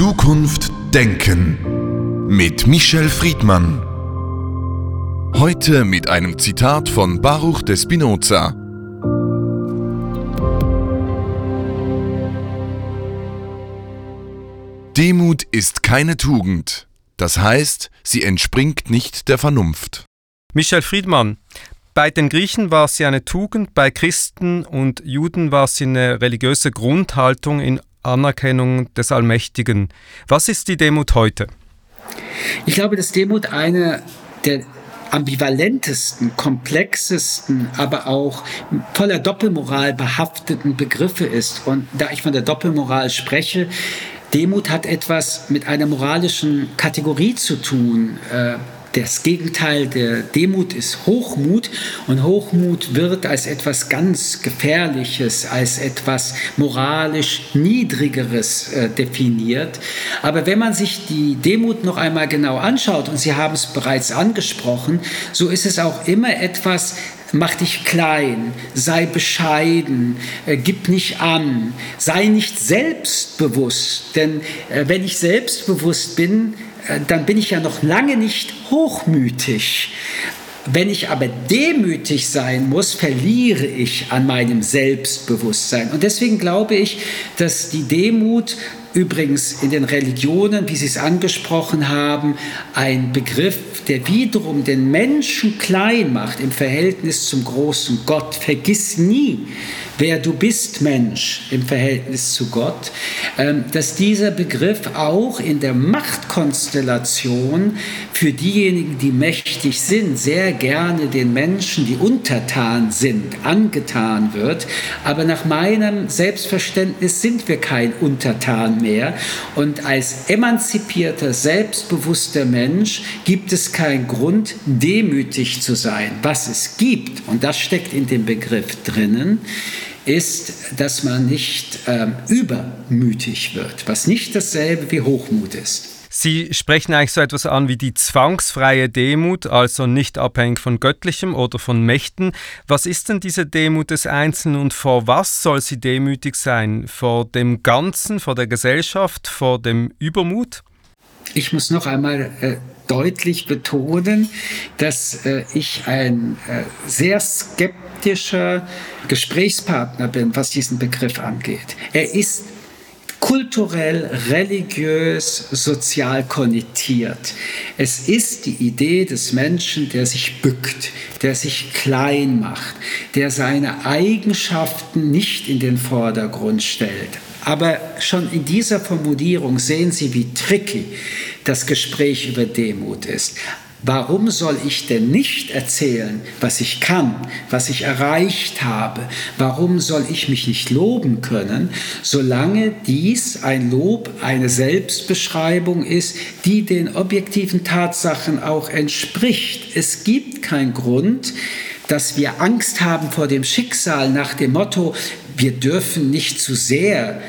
Zukunft denken mit Michel Friedmann. Heute mit einem Zitat von Baruch de Spinoza. Demut ist keine Tugend, das heißt, sie entspringt nicht der Vernunft. Michel Friedmann, bei den Griechen war sie eine Tugend, bei Christen und Juden war sie eine religiöse Grundhaltung in Anerkennung des Allmächtigen. Was ist die Demut heute? Ich glaube, dass Demut eine der ambivalentesten, komplexesten, aber auch voller Doppelmoral behafteten Begriffe ist. Und da ich von der Doppelmoral spreche, Demut hat etwas mit einer moralischen Kategorie zu tun. Äh, das Gegenteil der Demut ist Hochmut und Hochmut wird als etwas ganz Gefährliches, als etwas moralisch Niedrigeres äh, definiert. Aber wenn man sich die Demut noch einmal genau anschaut, und Sie haben es bereits angesprochen, so ist es auch immer etwas, mach dich klein, sei bescheiden, äh, gib nicht an, sei nicht selbstbewusst. Denn äh, wenn ich selbstbewusst bin, äh, dann bin ich ja noch lange nicht hochmütig. Wenn ich aber demütig sein muss, verliere ich an meinem Selbstbewusstsein. Und deswegen glaube ich, dass die Demut übrigens in den Religionen, wie Sie es angesprochen haben, ein Begriff, der wiederum den Menschen klein macht im Verhältnis zum großen Gott. Vergiss nie, wer du bist, Mensch, im Verhältnis zu Gott, ähm, dass dieser Begriff auch in der Machtkonstellation für diejenigen, die mächtig sind, sehr gerne den Menschen, die untertan sind, angetan wird. Aber nach meinem Selbstverständnis sind wir kein Untertan mehr. Und als emanzipierter, selbstbewusster Mensch gibt es keinen Grund, demütig zu sein. Was es gibt, und das steckt in dem Begriff drinnen, ist, dass man nicht ähm, übermütig wird, was nicht dasselbe wie Hochmut ist. Sie sprechen eigentlich so etwas an wie die zwangsfreie Demut, also nicht abhängig von Göttlichem oder von Mächten. Was ist denn diese Demut des Einzelnen und vor was soll sie demütig sein? Vor dem Ganzen, vor der Gesellschaft, vor dem Übermut? Ich muss noch einmal äh, deutlich betonen, dass äh, ich ein äh, sehr skeptischer Gesprächspartner bin, was diesen Begriff angeht. Er ist kulturell, religiös, sozial konnotiert. Es ist die Idee des Menschen, der sich bückt, der sich klein macht, der seine Eigenschaften nicht in den Vordergrund stellt. Aber schon in dieser Formulierung sehen Sie, wie tricky das Gespräch über Demut ist. Warum soll ich denn nicht erzählen, was ich kann, was ich erreicht habe? Warum soll ich mich nicht loben können, solange dies ein Lob, eine Selbstbeschreibung ist, die den objektiven Tatsachen auch entspricht? Es gibt keinen Grund, dass wir Angst haben vor dem Schicksal nach dem Motto, wir dürfen nicht zu sehr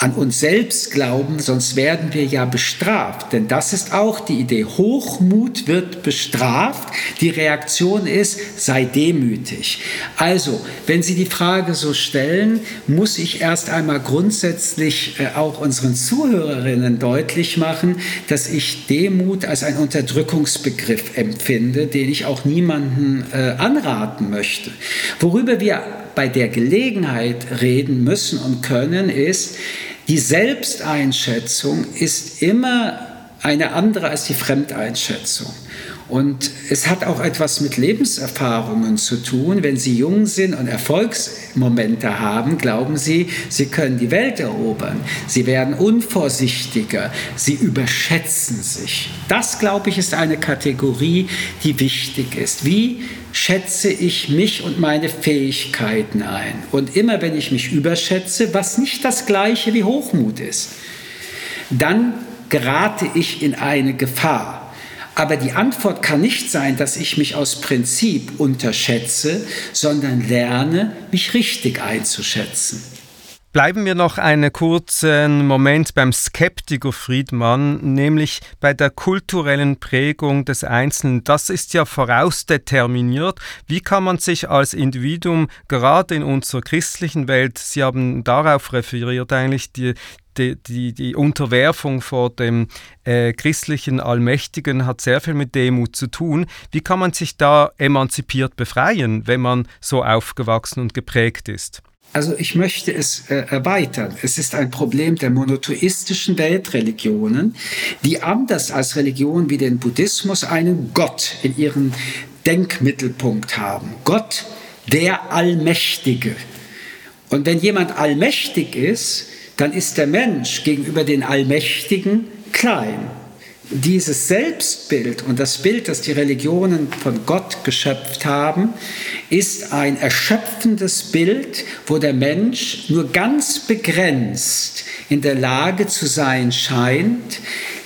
an uns selbst glauben, sonst werden wir ja bestraft. Denn das ist auch die Idee. Hochmut wird bestraft. Die Reaktion ist, sei demütig. Also, wenn Sie die Frage so stellen, muss ich erst einmal grundsätzlich äh, auch unseren Zuhörerinnen deutlich machen, dass ich Demut als einen Unterdrückungsbegriff empfinde, den ich auch niemanden äh, anraten möchte. Worüber wir bei der Gelegenheit reden müssen und können, ist, die Selbsteinschätzung ist immer eine andere als die Fremdeinschätzung. Und es hat auch etwas mit Lebenserfahrungen zu tun. Wenn Sie jung sind und Erfolgsmomente haben, glauben Sie, Sie können die Welt erobern. Sie werden unvorsichtiger. Sie überschätzen sich. Das, glaube ich, ist eine Kategorie, die wichtig ist. Wie schätze ich mich und meine Fähigkeiten ein? Und immer wenn ich mich überschätze, was nicht das gleiche wie Hochmut ist, dann gerate ich in eine Gefahr. Aber die Antwort kann nicht sein, dass ich mich aus Prinzip unterschätze, sondern lerne, mich richtig einzuschätzen. Bleiben wir noch einen kurzen Moment beim Skeptiker Friedmann, nämlich bei der kulturellen Prägung des Einzelnen. Das ist ja vorausdeterminiert. Wie kann man sich als Individuum gerade in unserer christlichen Welt, Sie haben darauf referiert eigentlich, die, die, die, die Unterwerfung vor dem äh, christlichen Allmächtigen hat sehr viel mit Demut zu tun. Wie kann man sich da emanzipiert befreien, wenn man so aufgewachsen und geprägt ist? Also ich möchte es äh, erweitern. Es ist ein Problem der monotheistischen Weltreligionen, die anders als Religionen wie den Buddhismus einen Gott in ihren Denkmittelpunkt haben. Gott, der Allmächtige. Und wenn jemand allmächtig ist, dann ist der Mensch gegenüber den Allmächtigen klein dieses Selbstbild und das Bild, das die Religionen von Gott geschöpft haben, ist ein erschöpfendes Bild, wo der Mensch nur ganz begrenzt in der Lage zu sein scheint,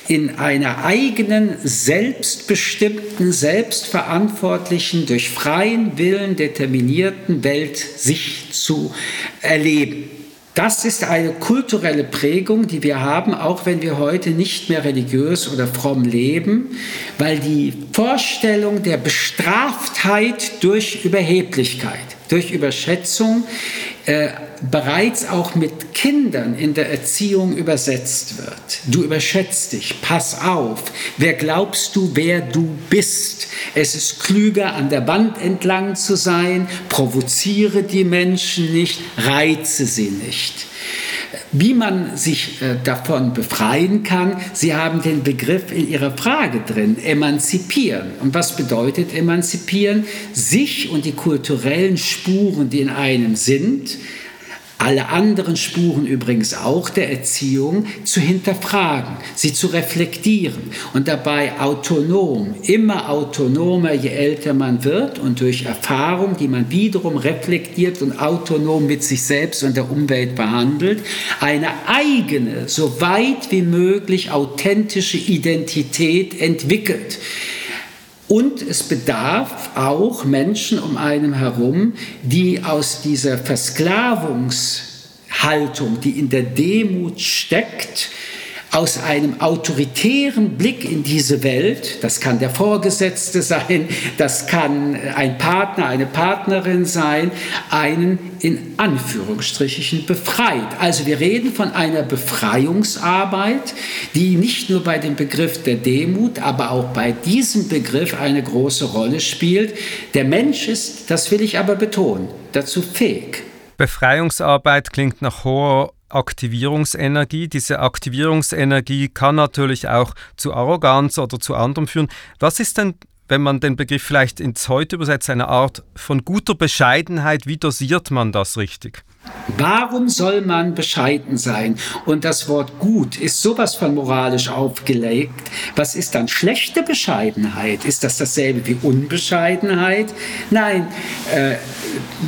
in einer eigenen, selbstbestimmten, selbstverantwortlichen, durch freien Willen determinierten Welt sich zu erleben. Das ist eine kulturelle Prägung, die wir haben, auch wenn wir heute nicht mehr religiös oder fromm leben, weil die Vorstellung der Bestraftheit durch Überheblichkeit, durch Überschätzung äh, bereits auch mit Kindern in der Erziehung übersetzt wird. Du überschätzt dich, pass auf, wer glaubst du, wer du bist? Es ist klüger, an der Wand entlang zu sein, provoziere die Menschen nicht, reize sie nicht. Wie man sich äh, davon befreien kann, Sie haben den Begriff in Ihrer Frage drin, emanzipieren. Und was bedeutet emanzipieren? Sich und die kulturellen Spuren, die in einem sind, alle anderen Spuren übrigens auch der Erziehung zu hinterfragen, sie zu reflektieren und dabei autonom, immer autonomer, je älter man wird und durch Erfahrung, die man wiederum reflektiert und autonom mit sich selbst und der Umwelt behandelt, eine eigene, so weit wie möglich authentische Identität entwickelt. Und es bedarf auch Menschen um einen herum, die aus dieser Versklavungshaltung, die in der Demut steckt, aus einem autoritären Blick in diese Welt, das kann der Vorgesetzte sein, das kann ein Partner, eine Partnerin sein, einen in Anführungsstrichen befreit. Also wir reden von einer Befreiungsarbeit, die nicht nur bei dem Begriff der Demut, aber auch bei diesem Begriff eine große Rolle spielt. Der Mensch ist, das will ich aber betonen, dazu fähig. Befreiungsarbeit klingt nach hoher Aktivierungsenergie. Diese Aktivierungsenergie kann natürlich auch zu Arroganz oder zu anderem führen. Was ist denn, wenn man den Begriff vielleicht ins Heute übersetzt, eine Art von guter Bescheidenheit? Wie dosiert man das richtig? Warum soll man bescheiden sein? Und das Wort gut ist sowas von moralisch aufgelegt. Was ist dann schlechte Bescheidenheit? Ist das dasselbe wie Unbescheidenheit? Nein, äh,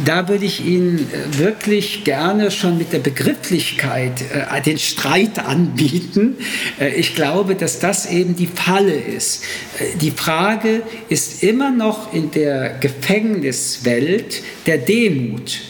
da würde ich Ihnen äh, wirklich gerne schon mit der Begrifflichkeit äh, den Streit anbieten. Äh, ich glaube, dass das eben die Falle ist. Äh, die Frage ist immer noch in der Gefängniswelt der Demut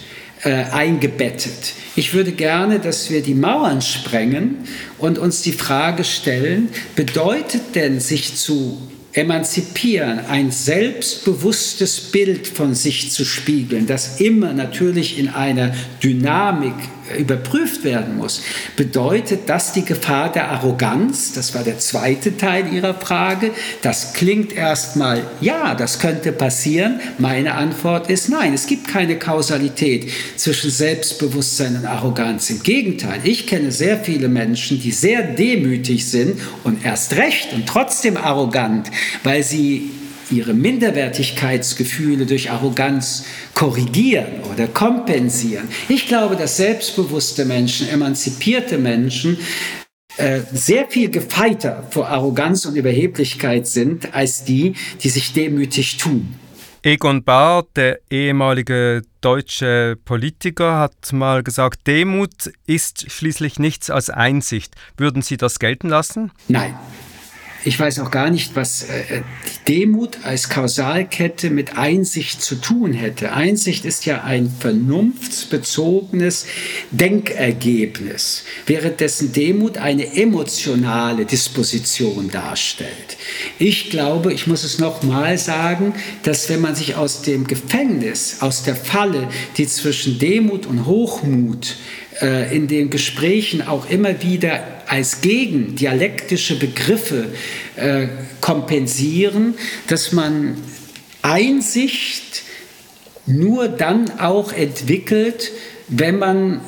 äh, eingebettet. Ich würde gerne, dass wir die Mauern sprengen und uns die Frage stellen, bedeutet denn sich zu emanzipieren, ein selbstbewusstes Bild von sich zu spiegeln, das immer natürlich in einer Dynamik überprüft werden muss, bedeutet das die Gefahr der Arroganz? Das war der zweite Teil Ihrer Frage. Das klingt erstmal, ja, das könnte passieren. Meine Antwort ist nein, es gibt keine Kausalität zwischen Selbstbewusstsein und Arroganz. Im Gegenteil, ich kenne sehr viele Menschen, die sehr demütig sind und erst recht und trotzdem arrogant, weil sie ihre Minderwertigkeitsgefühle durch Arroganz korrigieren oder kompensieren. Ich glaube, dass selbstbewusste Menschen, emanzipierte Menschen äh, sehr viel gefeiter vor Arroganz und Überheblichkeit sind als die, die sich demütig tun. Egon Bahr, der ehemalige deutsche Politiker, hat mal gesagt, Demut ist schließlich nichts als Einsicht. Würden Sie das gelten lassen? Nein. Ich weiß auch gar nicht, was äh, Demut als Kausalkette mit Einsicht zu tun hätte. Einsicht ist ja ein vernunftsbezogenes Denkergebnis, währenddessen Demut eine emotionale Disposition darstellt. Ich glaube, ich muss es nochmal sagen, dass wenn man sich aus dem Gefängnis, aus der Falle, die zwischen Demut und Hochmut äh, in den Gesprächen auch immer wieder als gegendialektische Begriffe äh, kompensieren, dass man Einsicht nur dann auch entwickelt, wenn man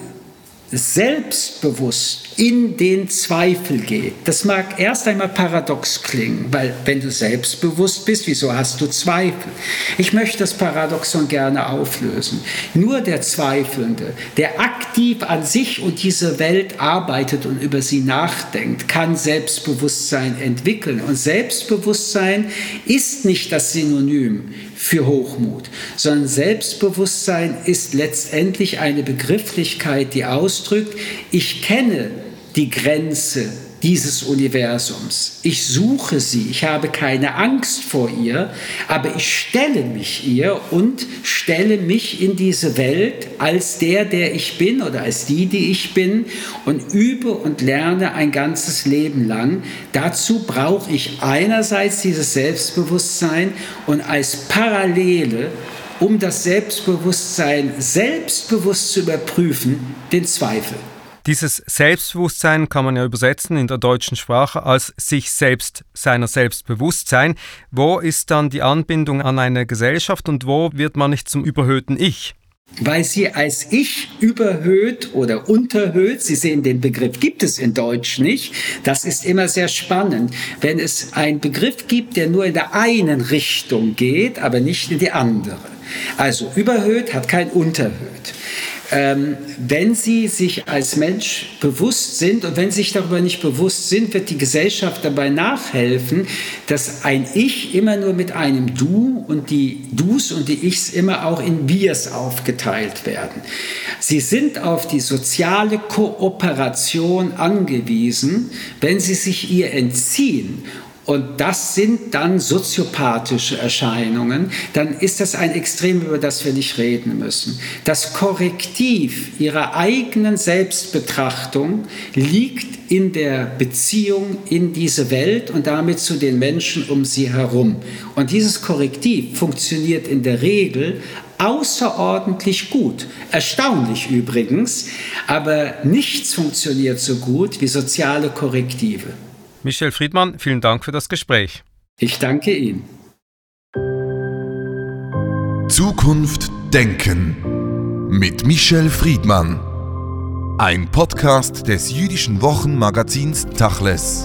selbstbewusst in den Zweifel geht. Das mag erst einmal paradox klingen, weil wenn du selbstbewusst bist, wieso hast du Zweifel? Ich möchte das Paradoxon gerne auflösen. Nur der Zweifelnde, der aktiv an sich und diese Welt arbeitet und über sie nachdenkt, kann Selbstbewusstsein entwickeln. Und Selbstbewusstsein ist nicht das Synonym für Hochmut, sondern Selbstbewusstsein ist letztendlich eine Begrifflichkeit, die ausdrückt, ich kenne die Grenze dieses Universums. Ich suche sie, ich habe keine Angst vor ihr, aber ich stelle mich ihr und stelle mich in diese Welt als der, der ich bin oder als die, die ich bin und übe und lerne ein ganzes Leben lang. Dazu brauche ich einerseits dieses Selbstbewusstsein und als Parallele um das Selbstbewusstsein selbstbewusst zu überprüfen, den Zweifel. Dieses Selbstbewusstsein kann man ja übersetzen in der deutschen Sprache als sich selbst seiner Selbstbewusstsein. Wo ist dann die Anbindung an eine Gesellschaft und wo wird man nicht zum überhöhten Ich? weil sie als Ich überhöht oder unterhöht, Sie sehen, den Begriff gibt es in Deutsch nicht. Das ist immer sehr spannend. Wenn es einen Begriff gibt, der nur in der einen Richtung geht, aber nicht in die andere. Also überhöht hat kein unterhöht ähm, wenn sie sich als Mensch bewusst sind und wenn sie sich darüber nicht bewusst sind, wird die Gesellschaft dabei nachhelfen, dass ein Ich immer nur mit einem Du und die Dus und die Ichs immer auch in Wirs aufgeteilt werden. Sie sind auf die soziale Kooperation angewiesen, wenn sie sich ihr entziehen und das sind dann soziopathische Erscheinungen, dann ist das ein Extrem, über das wir nicht reden müssen. Das Korrektiv ihrer eigenen Selbstbetrachtung liegt in der Beziehung in diese Welt und damit zu den Menschen um sie herum. Und dieses Korrektiv funktioniert in der Regel außerordentlich gut. Erstaunlich übrigens, aber nichts funktioniert so gut wie soziale Korrektive. Michel Friedmann, vielen Dank für das Gespräch. Ich danke Ihnen. Zukunft Denken mit Michel Friedmann. Ein Podcast des jüdischen Wochenmagazins Tachles.